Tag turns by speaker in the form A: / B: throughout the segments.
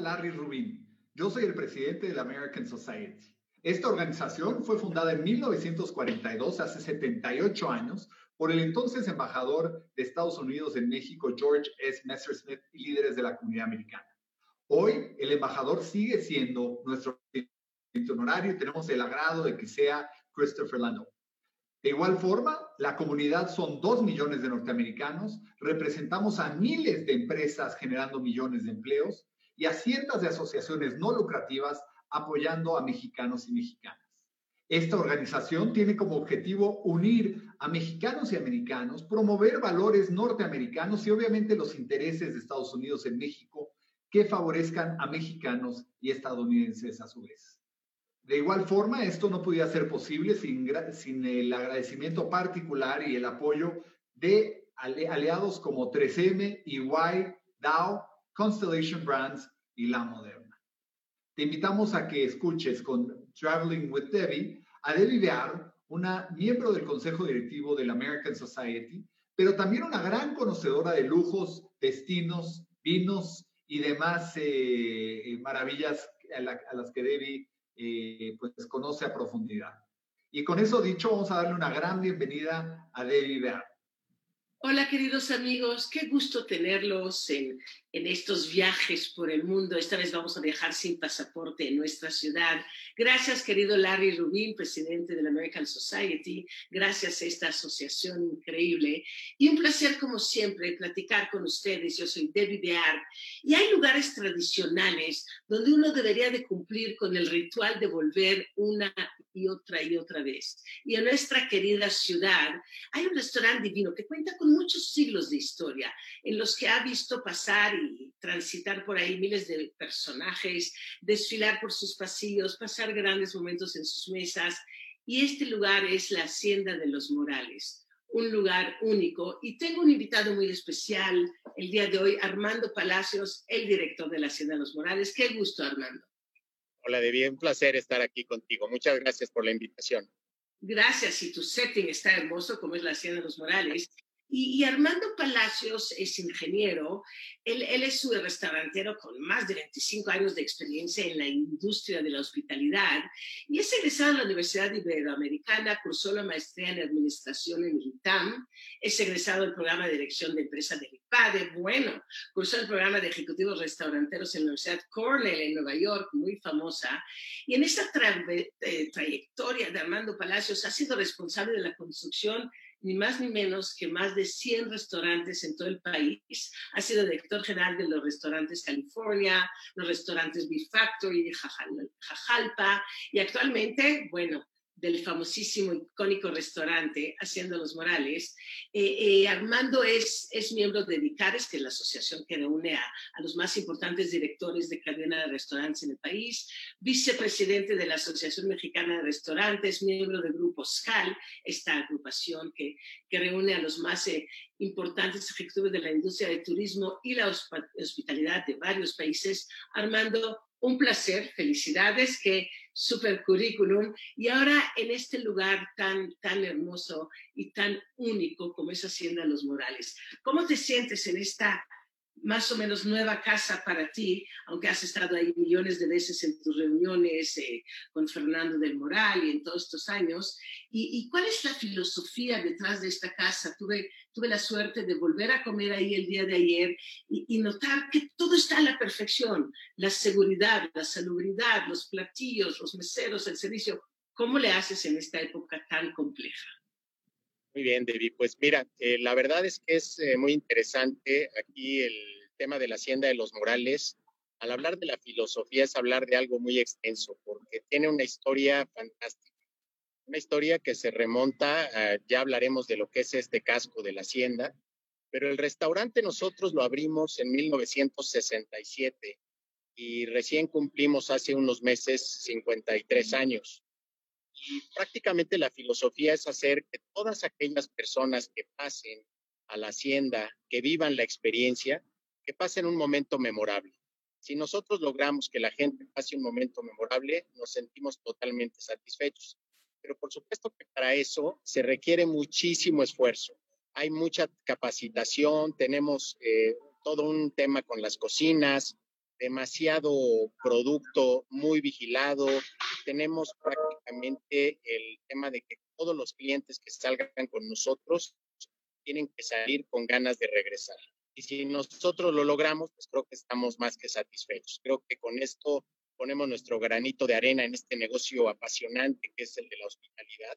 A: Larry Rubin. Yo soy el presidente de la American Society. Esta organización fue fundada en 1942, hace 78 años, por el entonces embajador de Estados Unidos en México, George S. Messersmith, y líderes de la comunidad americana. Hoy, el embajador sigue siendo nuestro honorario y tenemos el agrado de que sea Christopher Lando. De igual forma, la comunidad son dos millones de norteamericanos, representamos a miles de empresas generando millones de empleos y a cientos de asociaciones no lucrativas apoyando a mexicanos y mexicanas. Esta organización tiene como objetivo unir a mexicanos y americanos, promover valores norteamericanos y obviamente los intereses de Estados Unidos en México que favorezcan a mexicanos y estadounidenses a su vez. De igual forma, esto no podía ser posible sin, sin el agradecimiento particular y el apoyo de aliados como 3M, EY, Dow, Constellation Brands y La Moderna. Te invitamos a que escuches con Traveling with Debbie a Debbie Bear, una miembro del Consejo Directivo de la American Society, pero también una gran conocedora de lujos, destinos, vinos y demás eh, maravillas a, a las que Debbie eh, pues conoce a profundidad. Y con eso dicho, vamos a darle una gran bienvenida a Debbie Bear.
B: Hola queridos amigos, qué gusto tenerlos en, en estos viajes por el mundo. Esta vez vamos a viajar sin pasaporte en nuestra ciudad. Gracias, querido Larry Rubin, presidente de la American Society. Gracias a esta asociación increíble. Y un placer, como siempre, platicar con ustedes. Yo soy Debbie Bear. Y hay lugares tradicionales donde uno debería de cumplir con el ritual de volver una y otra y otra vez. Y en nuestra querida ciudad hay un restaurante divino que cuenta con muchos siglos de historia, en los que ha visto pasar y transitar por ahí miles de personajes, desfilar por sus pasillos, pasar grandes momentos en sus mesas. Y este lugar es la Hacienda de los Morales, un lugar único. Y tengo un invitado muy especial el día de hoy, Armando Palacios, el director de la Hacienda de los Morales. Qué gusto, Armando.
C: Hola, de bien placer estar aquí contigo. Muchas gracias por la invitación.
B: Gracias, y tu setting está hermoso, como es la Hacienda de los Morales. Y, Armando Palacios es ingeniero, él, es un restaurantero con más de 25 años de experiencia en la industria de la hospitalidad y es egresado de la Universidad Iberoamericana, cursó la maestría en administración en el ITAM, es egresado del programa de dirección de empresas del IPADE, bueno, cursó el programa de ejecutivos restauranteros en la Universidad Cornell en Nueva York, muy famosa, y en esta eh, trayectoria de Armando Palacios ha sido responsable de la construcción ni más ni menos que más de 100 restaurantes en todo el país. Ha sido director general de los restaurantes California, los restaurantes Beef Factory, Jajalpa, y actualmente, bueno, del famosísimo, icónico restaurante Haciendo los Morales. Eh, eh, Armando es, es miembro de DICARES, que es la asociación que reúne a, los más importantes directores de cadena de restaurantes en el país, vicepresidente de la Asociación Mexicana de Restaurantes, miembro del grupo SCAL, esta agrupación que, que reúne a los más eh, importantes ejecutivos de la industria del turismo y la hospitalidad de varios países. Armando, un placer, felicidades, que super currículum. Y ahora en este lugar tan, tan hermoso y tan único como es Hacienda Los Morales, ¿cómo te sientes en esta más o menos nueva casa para ti, aunque has estado ahí millones de veces en tus reuniones eh, con Fernando del Moral y en todos estos años. ¿Y, cuál es la filosofía detrás de esta casa? Tuve, tuve la suerte de volver a comer ahí el día de ayer y, y notar que todo está a la perfección. La seguridad, la salubridad, los platillos, los meseros, el servicio. ¿Cómo le haces en esta época tan compleja?
C: Muy bien, David. Pues mira, eh, la verdad es que es eh, muy interesante aquí el tema de la Hacienda de los Morales. Al hablar de la filosofía es hablar de algo muy extenso, porque tiene una historia fantástica. Una historia que se remonta, ya hablaremos de lo que es este casco de la Hacienda, pero el restaurante nosotros lo abrimos en 1967 y recién cumplimos hace unos meses 53 años. Y prácticamente la filosofía es hacer que todas aquellas personas que pasen a la hacienda, que vivan la experiencia, que pasen un momento memorable. Si nosotros logramos que la gente pase un momento memorable, nos sentimos totalmente satisfechos. Pero por supuesto que para eso se requiere muchísimo esfuerzo. Hay mucha capacitación, tenemos eh, todo un tema con las cocinas, demasiado producto muy vigilado. Tenemos prácticamente el tema de que todos los clientes que salgan con nosotros tienen que salir con ganas de regresar. Y si nosotros lo logramos, pues creo que estamos más que satisfechos. Creo que con esto ponemos nuestro granito de arena en este negocio apasionante que es el de la hospitalidad.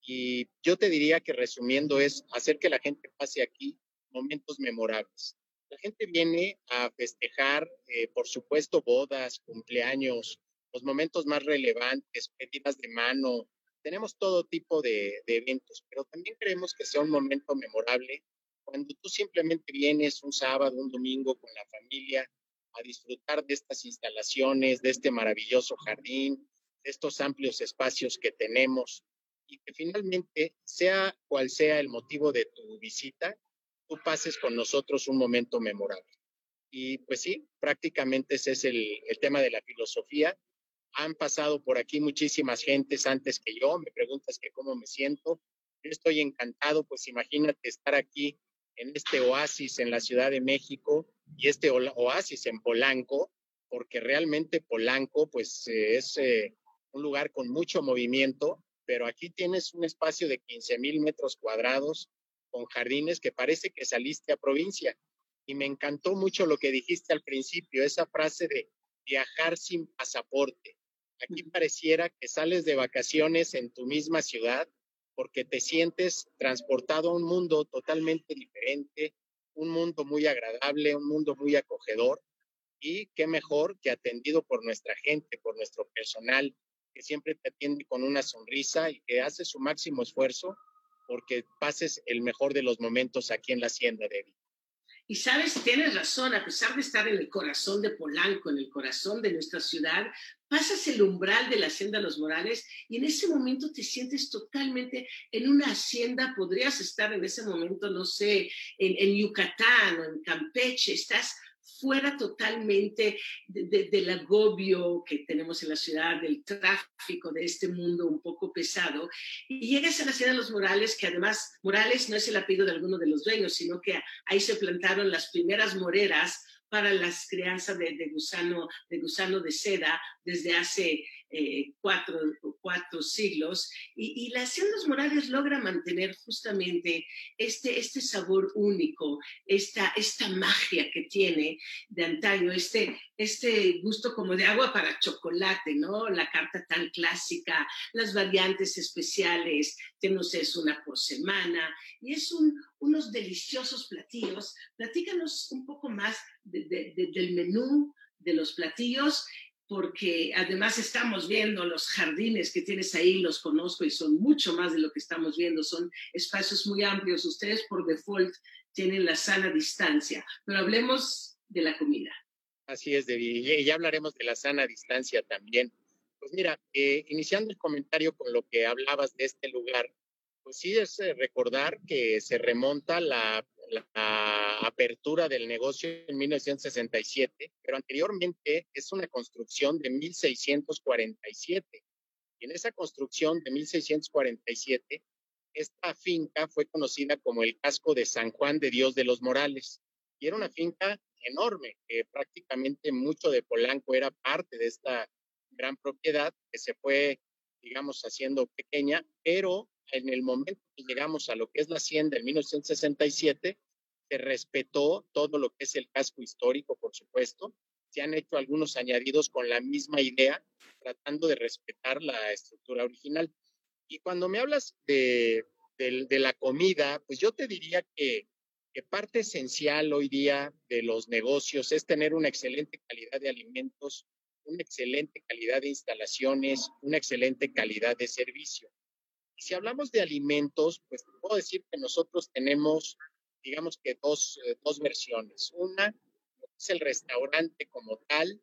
C: Y yo te diría que resumiendo es hacer que la gente pase aquí momentos memorables. La gente viene a festejar, eh, por supuesto, bodas, cumpleaños, los momentos más relevantes, pedidas de mano. Tenemos todo tipo de, de eventos, pero también queremos que sea un momento memorable cuando tú simplemente vienes un sábado, un domingo con la familia a disfrutar de estas instalaciones, de este maravilloso jardín, de estos amplios espacios que tenemos y que finalmente, sea cual sea el motivo de tu visita, tú pases con nosotros un momento memorable. Y pues sí, prácticamente ese es el, el tema de la filosofía. Han pasado por aquí muchísimas gentes antes que yo, me preguntas que cómo me siento. Yo estoy encantado, pues imagínate estar aquí en este oasis en la Ciudad de México y este oasis en Polanco, porque realmente Polanco pues eh, es eh, un lugar con mucho movimiento, pero aquí tienes un espacio de 15 mil metros cuadrados con jardines que parece que saliste a provincia. Y me encantó mucho lo que dijiste al principio, esa frase de viajar sin pasaporte. Aquí pareciera que sales de vacaciones en tu misma ciudad porque te sientes transportado a un mundo totalmente diferente, un mundo muy agradable, un mundo muy acogedor y qué mejor que atendido por nuestra gente, por nuestro personal, que siempre te atiende con una sonrisa y que hace su máximo esfuerzo porque pases el mejor de los momentos aquí en la hacienda, David.
B: Y sabes, tienes razón, a pesar de estar en el corazón de Polanco, en el corazón de nuestra ciudad, pasas el umbral de la hacienda Los Morales y en ese momento te sientes totalmente en una hacienda, podrías estar en ese momento, no sé, en, en Yucatán o en Campeche, estás fuera totalmente del agobio que tenemos en la ciudad, del tráfico, de este mundo un poco pesado, y llegas a la ciudad de los Morales, que además Morales no es el apellido de alguno de los dueños, sino que ahí se plantaron las primeras moreras para las crianzas de, gusano, de gusano de seda desde hace eh, cuatro, cuatro, siglos. Y, y la Haciendas Morales logra mantener justamente este, este sabor único, esta, esta magia que tiene de antaño, este, este gusto como de agua para chocolate, ¿no? La carta tan clásica, las variantes especiales, que no sé, es una por semana, y es un, unos deliciosos platillos. Platícanos un poco más del menú de los platillos porque además estamos viendo los jardines que tienes ahí, los conozco y son mucho más de lo que estamos viendo, son espacios muy amplios. Ustedes por default tienen la sana distancia, pero hablemos de la comida.
C: Así es, David, y ya hablaremos de la sana distancia también. Pues mira, eh, iniciando el comentario con lo que hablabas de este lugar, pues sí es eh, recordar que se remonta la la apertura del negocio en 1967, pero anteriormente es una construcción de 1647. Y en esa construcción de 1647, esta finca fue conocida como el casco de San Juan de Dios de los Morales. Y era una finca enorme, que prácticamente mucho de Polanco era parte de esta gran propiedad que se fue, digamos, haciendo pequeña, pero en el momento que llegamos a lo que es la hacienda en 1967, se respetó todo lo que es el casco histórico, por supuesto. Se han hecho algunos añadidos con la misma idea, tratando de respetar la estructura original. Y cuando me hablas de, de, la comida, pues yo te diría que, que parte esencial hoy día de los negocios es tener una excelente calidad de alimentos, una excelente calidad de instalaciones, una excelente calidad de servicio. Si hablamos de alimentos, pues puedo decir que nosotros tenemos, digamos que dos, eh, dos versiones. Una es el restaurante como tal,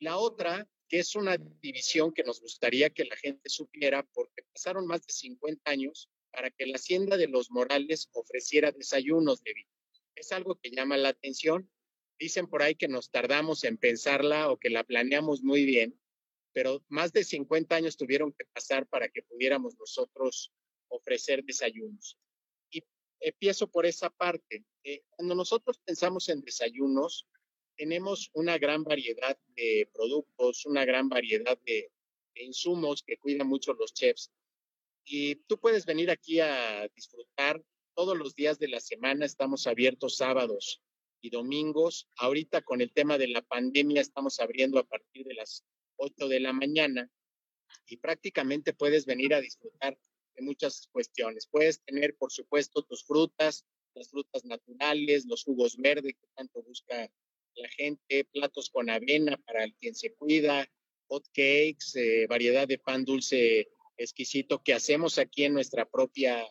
C: la otra que es una división que nos gustaría que la gente supiera porque pasaron más de 50 años para que la Hacienda de los Morales ofreciera desayunos de vino. Es algo que llama la atención. Dicen por ahí que nos tardamos en pensarla o que la planeamos muy bien, pero más de 50 años tuvieron que pasar para que pudiéramos nosotros ofrecer desayunos. Y empiezo por esa parte. Eh, cuando nosotros pensamos en desayunos, tenemos una gran variedad de productos, una gran variedad de, insumos que cuidan mucho los chefs. Y tú puedes venir aquí a disfrutar todos los días de la semana, estamos abiertos sábados y domingos. Ahorita con el tema de la pandemia estamos abriendo a partir de las 8 de la mañana y prácticamente puedes venir a disfrutar de muchas cuestiones. Puedes tener, por supuesto, tus frutas, las frutas naturales, los jugos verdes que tanto busca la gente, platos con avena para quien se cuida, hot cakes, eh, variedad de pan dulce exquisito que hacemos aquí en nuestra propia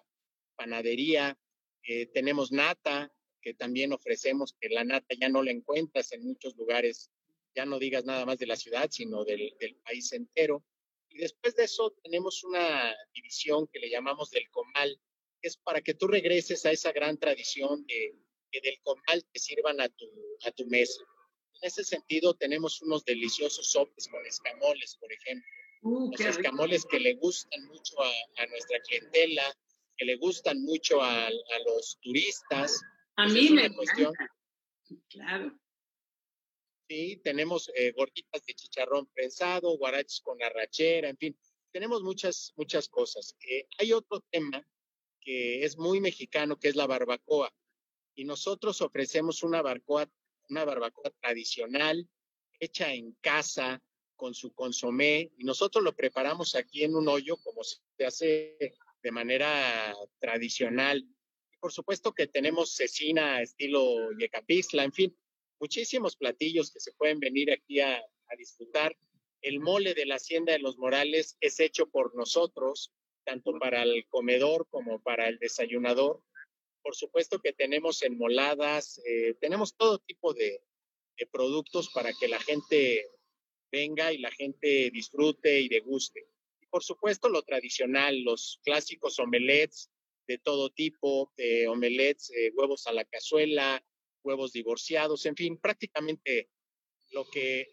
C: panadería. Eh, tenemos nata, que también ofrecemos, que la nata ya no la encuentras en muchos lugares, ya no digas nada más de la ciudad, sino del, del país entero. Y después de eso tenemos una división que le llamamos del comal, que es para que tú regreses a esa gran tradición de que del comal te sirvan a tu, a tu mesa. En ese sentido, tenemos unos deliciosos sopes con escamoles, por ejemplo. Uh, los escamoles que le gustan mucho a, a, nuestra clientela, que le gustan mucho a, a los turistas.
B: A mí me cuestión. Claro.
C: Sí, tenemos eh, gorditas de chicharrón prensado, guaraches con arrachera, en fin, tenemos muchas, muchas cosas. Eh, hay otro tema que es muy mexicano, que es la barbacoa y nosotros ofrecemos una barbacoa, una barbacoa tradicional hecha en casa con su consomé y nosotros lo preparamos aquí en un hoyo como se hace de manera tradicional. Y por supuesto que tenemos cecina estilo yecapixtla, en fin, muchísimos platillos que se pueden venir aquí a, a disfrutar. El mole de la Hacienda de los Morales es hecho por nosotros, tanto para el comedor como para el desayunador por supuesto que tenemos enmoladas, eh, tenemos todo tipo de, productos para que la gente venga y la gente disfrute y deguste. Y por supuesto lo tradicional, los clásicos omelets de todo tipo, de omelets, eh, huevos a la cazuela, huevos divorciados, en fin, prácticamente lo que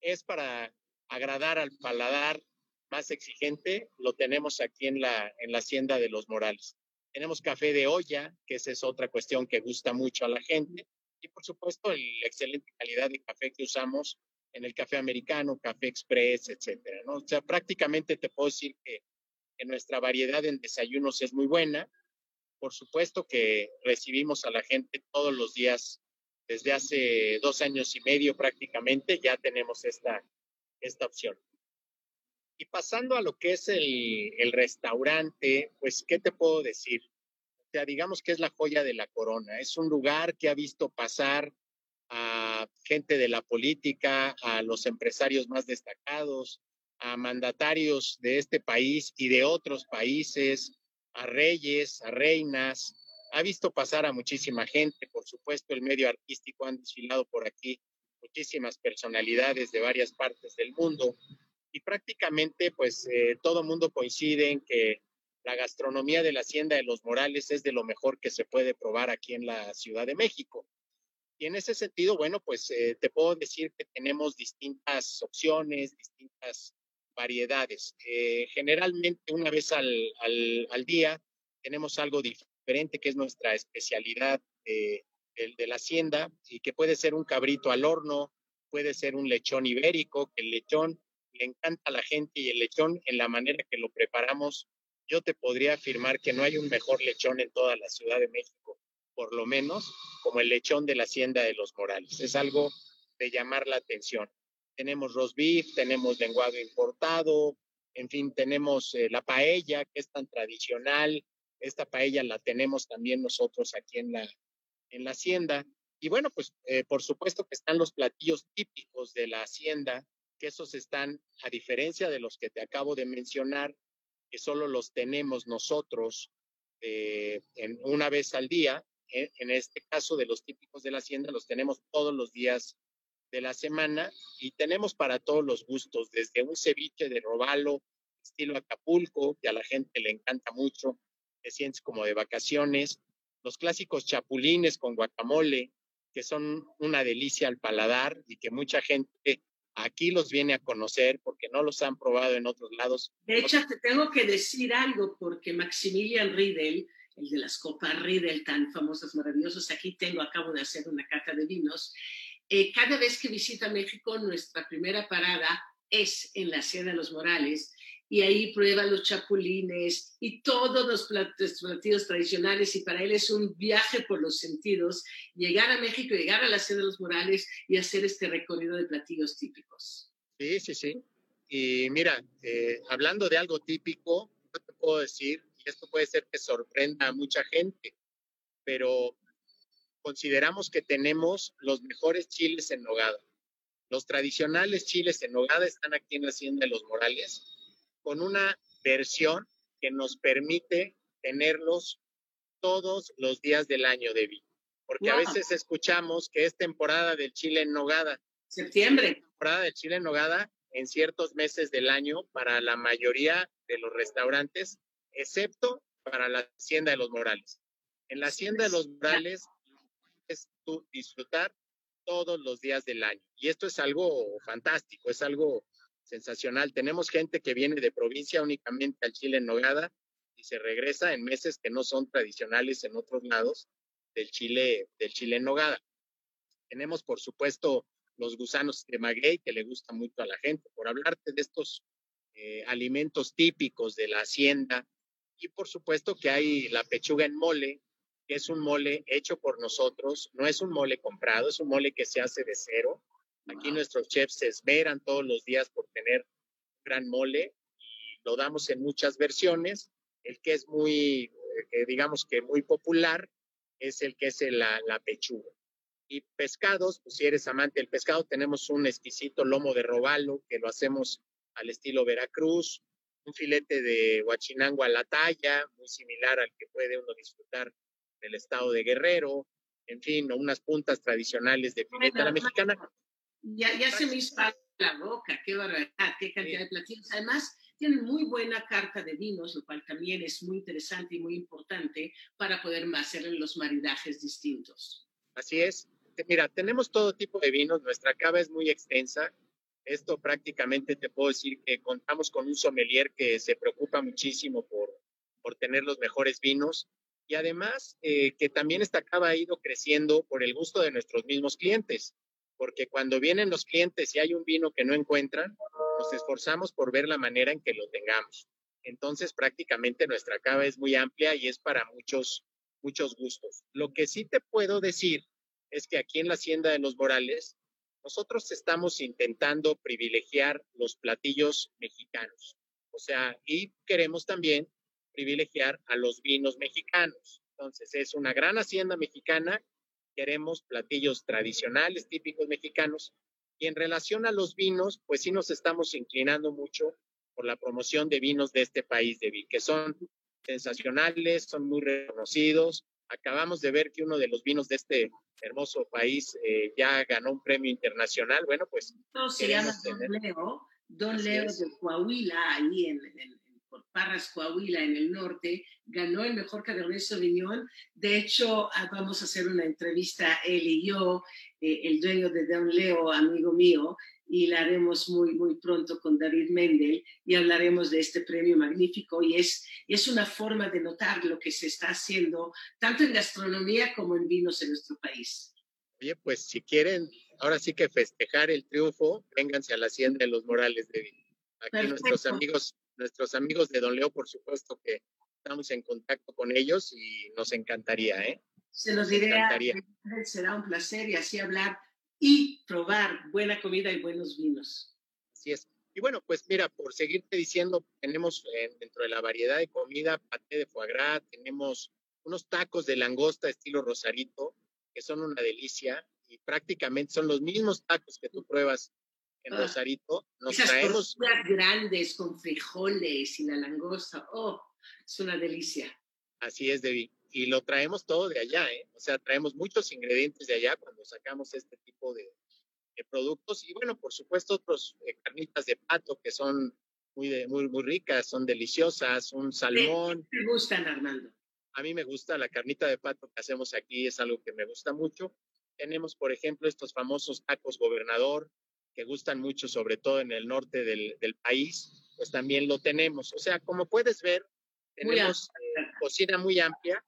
C: es para agradar al paladar más exigente, lo tenemos aquí en la, en la Hacienda de los Morales. Tenemos café de olla, que esa es otra cuestión que gusta mucho a la gente. Y por supuesto, la excelente calidad de café que usamos en el café americano, café express, etcétera, ¿no? O sea, prácticamente te puedo decir que, nuestra variedad en desayunos es muy buena. Por supuesto que recibimos a la gente todos los días desde hace dos años y medio prácticamente, ya tenemos esta, esta opción. Y pasando a lo que es el, el restaurante, pues, ¿qué te puedo decir? O sea, digamos que es la joya de la corona. Es un lugar que ha visto pasar a gente de la política, a los empresarios más destacados, a mandatarios de este país y de otros países, a reyes, a reinas. Ha visto pasar a muchísima gente, por supuesto, el medio artístico han desfilado por aquí muchísimas personalidades de varias partes del mundo y prácticamente pues eh, todo mundo coincide en que la gastronomía de la Hacienda de los Morales es de lo mejor que se puede probar aquí en la Ciudad de México. Y en ese sentido, bueno, pues eh, te puedo decir que tenemos distintas opciones, distintas variedades. Eh, generalmente una vez al, al, al, día tenemos algo diferente que es nuestra especialidad de, de la hacienda y que puede ser un cabrito al horno, puede ser un lechón ibérico, que el lechón le encanta a la gente y el lechón en la manera que lo preparamos, yo te podría afirmar que no hay un mejor lechón en toda la Ciudad de México, por lo menos como el lechón de la Hacienda de los Morales. Es algo de llamar la atención. Tenemos roast beef, tenemos lenguado importado, en fin, tenemos eh, la paella, que es tan tradicional. Esta paella la tenemos también nosotros aquí en la, en la hacienda. Y bueno, pues eh, por supuesto que están los platillos típicos de la hacienda, que esos están, a diferencia de los que te acabo de mencionar, que solo los tenemos nosotros eh, en una vez al día. En, en, este caso de los típicos de la hacienda, los tenemos todos los días de la semana y tenemos para todos los gustos, desde un ceviche de robalo, estilo Acapulco, que a la gente le encanta mucho, te sientes como de vacaciones, los clásicos chapulines con guacamole, que son una delicia al paladar y que mucha gente aquí los viene a conocer porque no los han probado en otros lados.
B: De hecho, te tengo que decir algo porque Maximilian Riedel, el de las copas Riedel tan famosas, maravillosas, aquí tengo, acabo de hacer una cata de vinos. Eh, cada vez que visita México, nuestra primera parada es en la Hacienda de los Morales y ahí prueba los chapulines y todos los platillos tradicionales y para él es un viaje por los sentidos llegar a México, llegar a la Hacienda de los Morales y hacer este recorrido de platillos típicos.
C: Sí, sí, sí. Y mira, eh, hablando de algo típico, no te puedo decir, y esto puede ser que sorprenda a mucha gente, pero consideramos que tenemos los mejores chiles en nogada. Los tradicionales chiles en nogada están aquí en la Hacienda de los Morales, con una versión que nos permite tenerlos todos los días del año, Debbie. Porque a veces escuchamos que es temporada del chile en nogada.
B: Septiembre.
C: Temporada del chile en nogada en ciertos meses del año para la mayoría de los restaurantes, excepto para la Hacienda de los Morales. En la Hacienda de los Morales es disfrutar todos los días del año. Y esto es algo fantástico, es algo sensacional. Tenemos gente que viene de provincia únicamente al Chile en Nogada y se regresa en meses que no son tradicionales en otros lados del Chile, del Chile en Nogada. Tenemos, por supuesto, los gusanos de maguey, que le gusta mucho a la gente, por hablarte de estos eh, alimentos típicos de la hacienda. Y por supuesto que hay la pechuga en mole, que es un mole hecho por nosotros, no es un mole comprado, es un mole que se hace de cero. Aquí nuestros chefs se esmeran todos los días por tener gran mole y lo damos en muchas versiones. El que es muy, eh, digamos que muy popular, es el que es la, la pechuga. Y pescados, pues si eres amante del pescado, tenemos un exquisito lomo de robalo que lo hacemos al estilo Veracruz, un filete de huachinango a la talla, muy similar al que puede uno disfrutar del estado de Guerrero, en fin, unas puntas tradicionales de filete a la mexicana.
B: Ya, ya se me hizo la boca, qué barbaridad, qué cantidad de platillos. Además, tienen muy buena carta de vinos, lo cual también es muy interesante y muy importante para poder hacer los maridajes distintos.
C: Así es mira, tenemos todo tipo de vinos, nuestra cava es muy extensa. Esto prácticamente te puedo decir que contamos con un sommelier que se preocupa muchísimo por, por tener los mejores vinos y además eh, que también esta cava ha ido creciendo por el gusto de nuestros mismos clientes, porque cuando vienen los clientes y hay un vino que no encuentran, nos esforzamos por ver la manera en que lo tengamos. Entonces prácticamente nuestra cava es muy amplia y es para muchos, muchos gustos. Lo que sí te puedo decir es que aquí en la Hacienda de los Morales, nosotros estamos intentando privilegiar los platillos mexicanos. O sea, y queremos también privilegiar a los vinos mexicanos. Entonces, es una gran hacienda mexicana, queremos platillos tradicionales, típicos mexicanos. Y en relación a los vinos, pues sí nos estamos inclinando mucho por la promoción de vinos de este país, de que son sensacionales, son muy reconocidos, acabamos de ver que uno de los vinos de este hermoso país eh, ya ganó un premio internacional. Bueno, pues.
B: No, se llama Don Leo, Don Leo de Coahuila, ahí en, por Parras, Coahuila, en el norte, ganó el mejor Cabernet Sauvignon. De hecho, ah, vamos a hacer una entrevista, él y yo, eh, el dueño de Don Leo, amigo mío, y la haremos muy, muy pronto con David Mendel y hablaremos de este premio magnífico y es, es una forma de notar lo que se está haciendo tanto en gastronomía como en vinos en nuestro país.
C: Oye, pues si quieren, ahora sí que festejar el triunfo, vénganse a la Hacienda de los Morales de Aquí nuestros amigos, nuestros amigos de Don Leo, por supuesto que estamos en contacto con ellos y nos encantaría, ¿eh?
B: Se los diré, será un placer y así hablar y probar buena comida y buenos vinos.
C: Así es. Y bueno, pues mira, por seguirte diciendo, tenemos eh, dentro de la variedad de comida paté de foie gras, tenemos unos tacos de langosta estilo rosarito, que son una delicia y prácticamente son los mismos tacos que tú pruebas en ah, Rosarito.
B: Nos esas traemos grandes con frijoles y la langosta, oh, es una delicia.
C: Así es, Debbie y lo traemos todo de allá, ¿eh? O sea, traemos muchos ingredientes de allá cuando sacamos este tipo de, productos. Y bueno, por supuesto, otros eh, carnitas de pato que son muy, muy, muy ricas, son deliciosas, un salmón.
B: ¿Te gustan, Armando?
C: A mí me gusta la carnita de pato que hacemos aquí, es algo que me gusta mucho. Tenemos, por ejemplo, estos famosos tacos gobernador, que gustan mucho, sobre todo en el norte del, del país, pues también lo tenemos. O sea, como puedes ver, tenemos eh, cocina muy amplia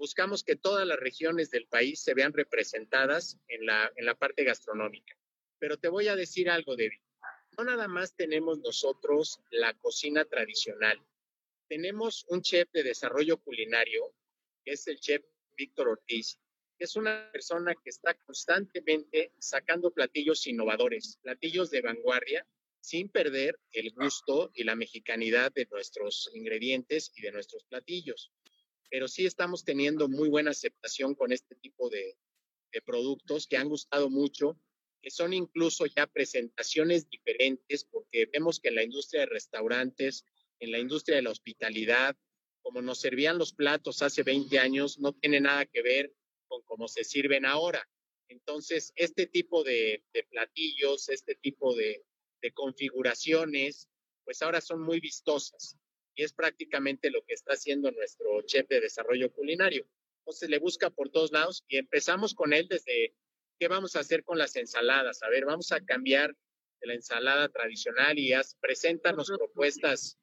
C: buscamos que todas las regiones del país se vean representadas en la, en la parte gastronómica. Pero te voy a decir algo, David. No nada más tenemos nosotros la cocina tradicional. Tenemos un chef de desarrollo culinario, que es el chef Víctor Ortiz, es una persona que está constantemente sacando platillos innovadores, platillos de vanguardia, sin perder el gusto y la mexicanidad de nuestros ingredientes y de nuestros platillos. Pero sí estamos teniendo muy buena aceptación con este tipo de, productos que han gustado mucho, que son incluso ya presentaciones diferentes, porque vemos que en la industria de restaurantes, en la industria de la hospitalidad, como nos servían los platos hace 20 años, no tiene nada que ver con cómo se sirven ahora. Entonces, este tipo de, platillos, este tipo de, de configuraciones, pues ahora son muy vistosas y es prácticamente lo que está haciendo nuestro chef de desarrollo culinario. Entonces le busca por todos lados y empezamos con él desde qué vamos a hacer con las ensaladas. A ver, vamos a cambiar de la ensalada tradicional y haz, preséntanos propuestas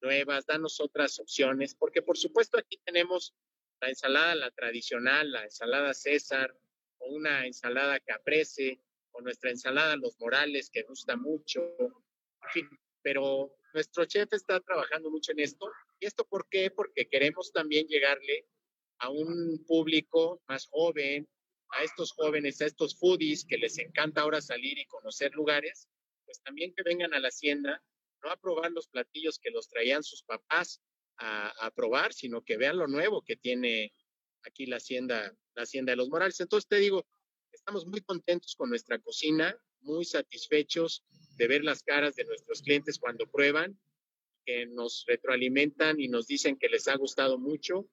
C: nuevas, danos otras opciones, porque por supuesto aquí tenemos la ensalada, la tradicional, la ensalada César, o una ensalada caprese, o nuestra ensalada Los Morales, que gusta mucho, en fin, pero nuestro chef está trabajando mucho en esto. ¿Y esto por qué? Porque queremos también llegarle a un público más joven, a estos jóvenes, a estos foodies que les encanta ahora salir y conocer lugares, pues también que vengan a la hacienda, no a probar los platillos que los traían sus papás a, probar, sino que vean lo nuevo que tiene aquí la hacienda, la hacienda de los Morales. Entonces te digo, estamos muy contentos con nuestra cocina, muy satisfechos de ver las caras de nuestros clientes cuando prueban, que nos retroalimentan y nos dicen que les ha gustado mucho.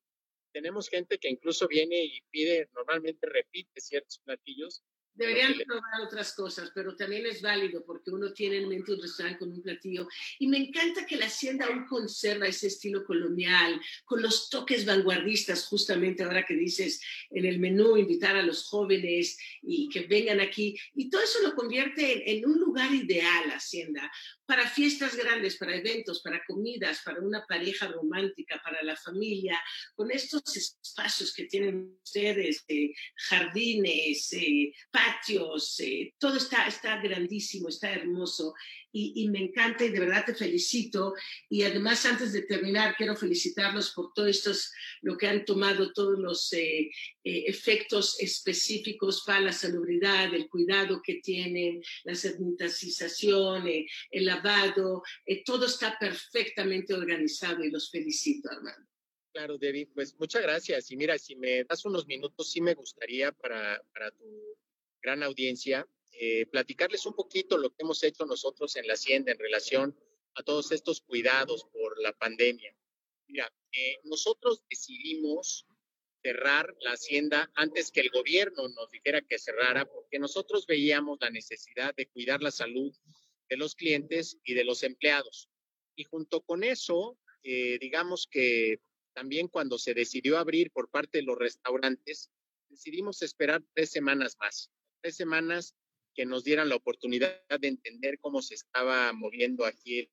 C: Tenemos gente que incluso viene y pide, normalmente repite ciertos platillos
B: Deberían probar otras cosas, pero también es válido porque uno tiene en mente un restaurante con un platillo. Y me encanta que la hacienda aún conserva ese estilo colonial, con los toques vanguardistas, justamente ahora que dices en el menú, invitar a los jóvenes y que vengan aquí. Y todo eso lo convierte en, un lugar ideal, la hacienda, para fiestas grandes, para eventos, para comidas, para una pareja romántica, para la familia, con estos espacios que tienen ustedes, eh, jardines, eh, patios, eh, todo está, está grandísimo, está hermoso y, me encanta y de verdad te felicito. Y además, antes de terminar, quiero felicitarlos por todo esto, lo que han tomado, todos los eh, eh, efectos específicos para la salubridad, el cuidado que tienen, la sanitización, el lavado, todo está perfectamente organizado y los felicito, Armando.
C: Claro, David, pues muchas gracias. Y mira, si me das unos minutos, sí me gustaría para, para tu gran audiencia, eh, platicarles un poquito lo que hemos hecho nosotros en la Hacienda en relación a todos estos cuidados por la pandemia. Mira, eh, nosotros decidimos cerrar la hacienda antes que el gobierno nos dijera que cerrara, porque nosotros veíamos la necesidad de cuidar la salud de los clientes y de los empleados. Y junto con eso, eh, digamos que también cuando se decidió abrir por parte de los restaurantes, decidimos esperar tres semanas más tres semanas que nos dieran la oportunidad de entender cómo se estaba moviendo aquí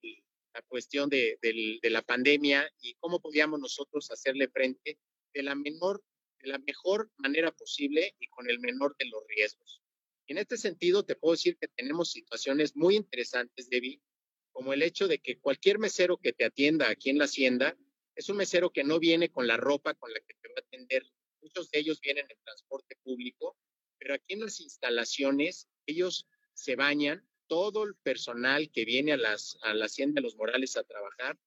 C: la cuestión de, la pandemia y cómo podíamos nosotros hacerle frente de la menor, de la mejor manera posible y con el menor de los riesgos. En este sentido, te puedo decir que tenemos situaciones muy interesantes, Debbie, como el hecho de que cualquier mesero que te atienda aquí en la hacienda es un mesero que no viene con la ropa con la que te va a atender. Muchos de ellos vienen en transporte público pero aquí en las instalaciones ellos se bañan, todo el personal que viene a, las, a la Hacienda de los Morales a trabajar,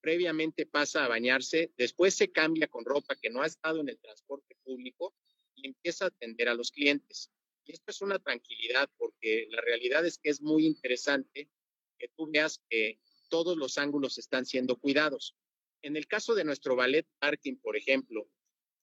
C: previamente pasa a bañarse, después se cambia con ropa que no ha estado en el transporte público y empieza a atender a los clientes. Y esto es una tranquilidad porque la realidad es que es muy interesante que tú veas que todos los ángulos están siendo cuidados. En el caso de nuestro ballet parking, por ejemplo,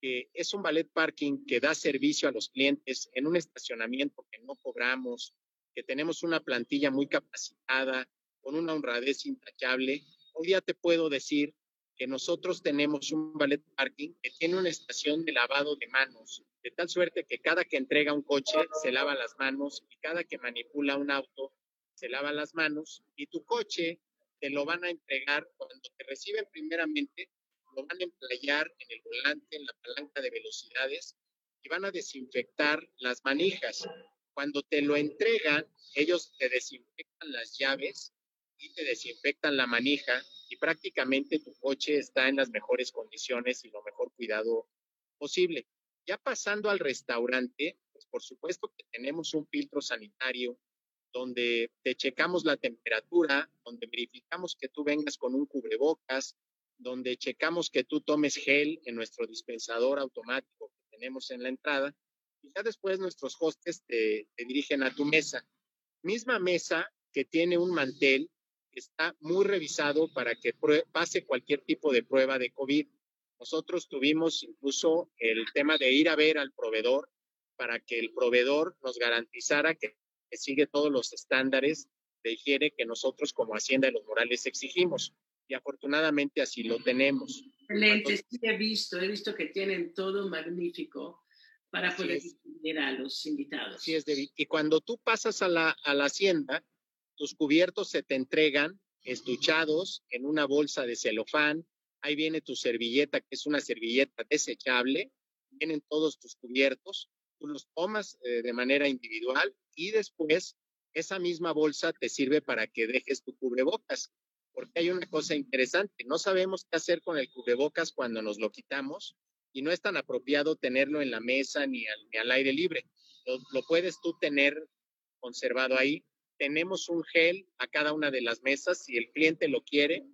C: que es un ballet parking que da servicio a los clientes en un estacionamiento que no cobramos, que tenemos una plantilla muy capacitada, con una honradez intachable. Hoy día te puedo decir que nosotros tenemos un ballet parking que tiene una estación de lavado de manos, de tal suerte que cada que entrega un coche se lava las manos y cada que manipula un auto se lava las manos y tu coche te lo van a entregar cuando te reciben primeramente lo van a emplayar en el volante, en la palanca de velocidades y van a desinfectar las manijas. Cuando te lo entregan, ellos te desinfectan las llaves y te desinfectan la manija y prácticamente tu coche está en las mejores condiciones y lo mejor cuidado posible. Ya pasando al restaurante, pues por supuesto que tenemos un filtro sanitario donde te checamos la temperatura, donde verificamos que tú vengas con un cubrebocas, donde checamos que tú tomes gel en nuestro dispensador automático que tenemos en la entrada, y ya después nuestros hostes te, dirigen a tu mesa. Misma mesa que tiene un mantel que está muy revisado para que pase cualquier tipo de prueba de COVID. Nosotros tuvimos incluso el tema de ir a ver al proveedor para que el proveedor nos garantizara que que sigue todos los estándares de higiene que nosotros como Hacienda de los Morales exigimos. Y afortunadamente así lo tenemos.
B: Excelente, sí he visto, he visto que tienen todo magnífico para poder atender a los invitados.
C: Es, Y cuando tú pasas a la, a la hacienda, tus cubiertos se te entregan estuchados en una bolsa de celofán. Ahí viene tu servilleta, que es una servilleta desechable. Vienen todos tus cubiertos. Tú los tomas eh, de manera individual y después esa misma bolsa te sirve para que dejes tu cubrebocas. Porque hay una cosa interesante, no sabemos qué hacer con el cubrebocas cuando nos lo quitamos y no es tan apropiado tenerlo en la mesa ni al, aire libre. Lo, lo, puedes tú tener conservado ahí. Tenemos un gel a cada una de las mesas. Si el cliente lo quiere,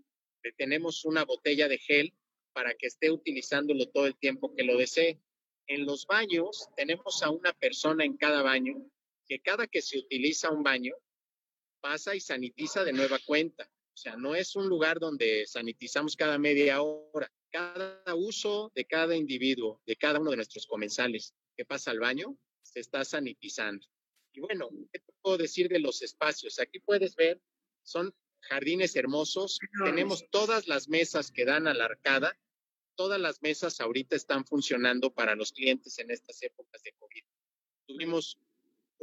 C: le tenemos una botella de gel para que esté utilizándolo todo el tiempo que lo desee. En los baños tenemos a una persona en cada baño que cada que se utiliza un baño, pasa y sanitiza de nueva cuenta. O sea, no es un lugar donde sanitizamos cada media hora. Cada uso de cada individuo, de cada uno de nuestros comensales que pasa al baño, se está sanitizando. Y bueno, ¿qué te puedo decir de los espacios? Aquí puedes ver, son jardines hermosos. Tenemos todas las mesas que dan a la arcada. Todas las mesas ahorita están funcionando para los clientes en estas épocas de COVID. Tuvimos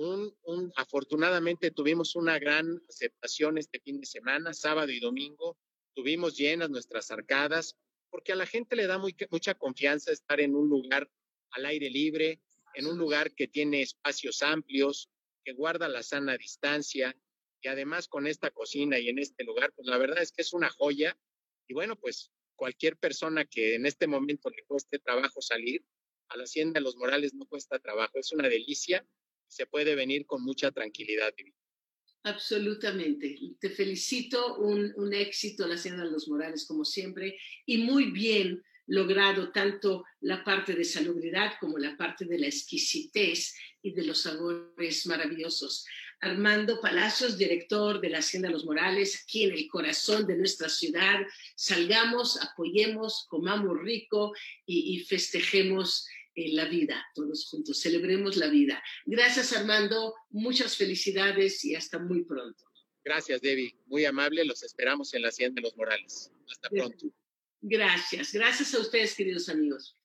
C: un, afortunadamente tuvimos una gran aceptación este fin de semana, sábado y domingo. Tuvimos llenas nuestras arcadas, porque a la gente le da mucha confianza estar en un lugar al aire libre, en un lugar que tiene espacios amplios, que guarda la sana distancia, y además con esta cocina y en este lugar, pues la verdad es que es una joya. Y bueno, pues cualquier persona que en este momento le cueste trabajo salir, a la Hacienda de los Morales no cuesta trabajo, es una delicia se puede venir con mucha tranquilidad.
B: Absolutamente. Te felicito, un, un éxito la Hacienda de los Morales como siempre y muy bien logrado tanto la parte de salubridad como la parte de la exquisitez y de los sabores maravillosos. Armando Palacios, director de la Hacienda de los Morales, aquí en el corazón de nuestra ciudad. Salgamos, apoyemos, comamos rico y, y festejemos la vida, todos juntos, celebremos la vida. Gracias Armando, muchas felicidades y hasta muy pronto.
C: Gracias Debbie, muy amable, los esperamos en la Hacienda de los Morales. Hasta pronto.
B: Gracias, gracias a ustedes queridos amigos.